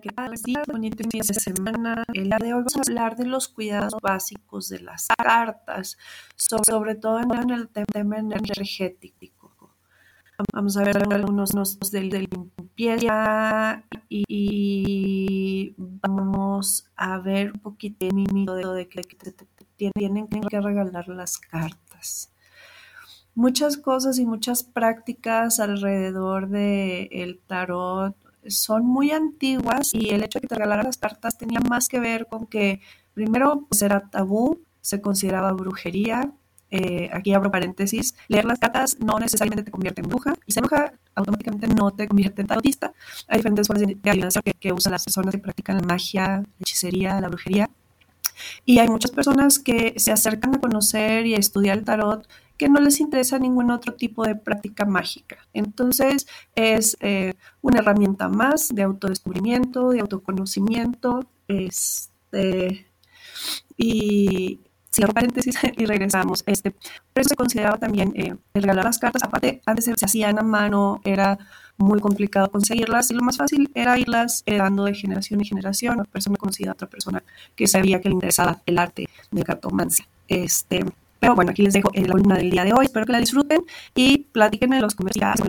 ¿qué tal? Sí, bonito fin de semana. El día de hoy vamos a hablar de los cuidados básicos de las cartas, sobre, todo en el tema energético. Vamos a ver algunos de limpieza y vamos a ver un poquito de que tienen que regalar las cartas muchas cosas y muchas prácticas alrededor del el tarot son muy antiguas y el hecho de que te regalaran las cartas tenía más que ver con que primero pues era tabú, se consideraba brujería. Eh, aquí abro paréntesis, leer las cartas no necesariamente te convierte en bruja y ser bruja automáticamente no te convierte en tarotista. Hay diferentes formas de adivinación que, que usan las personas que practican la magia, la hechicería, la brujería. Y hay muchas personas que se acercan a conocer y a estudiar el tarot que no les interesa ningún otro tipo de práctica mágica. Entonces es eh, una herramienta más de autodescubrimiento, de autoconocimiento. Este, y cierro paréntesis y regresamos. Este, por eso se consideraba también eh, el regalar las cartas. Aparte, antes se hacían a mano, era muy complicado conseguirlas y lo más fácil era irlas heredando de generación en generación. Una persona conocida a otra persona que sabía que le interesaba el arte de cartomancia. Este, pero bueno, aquí les dejo la columna del día de hoy. Espero que la disfruten y platiquen en los comentarios.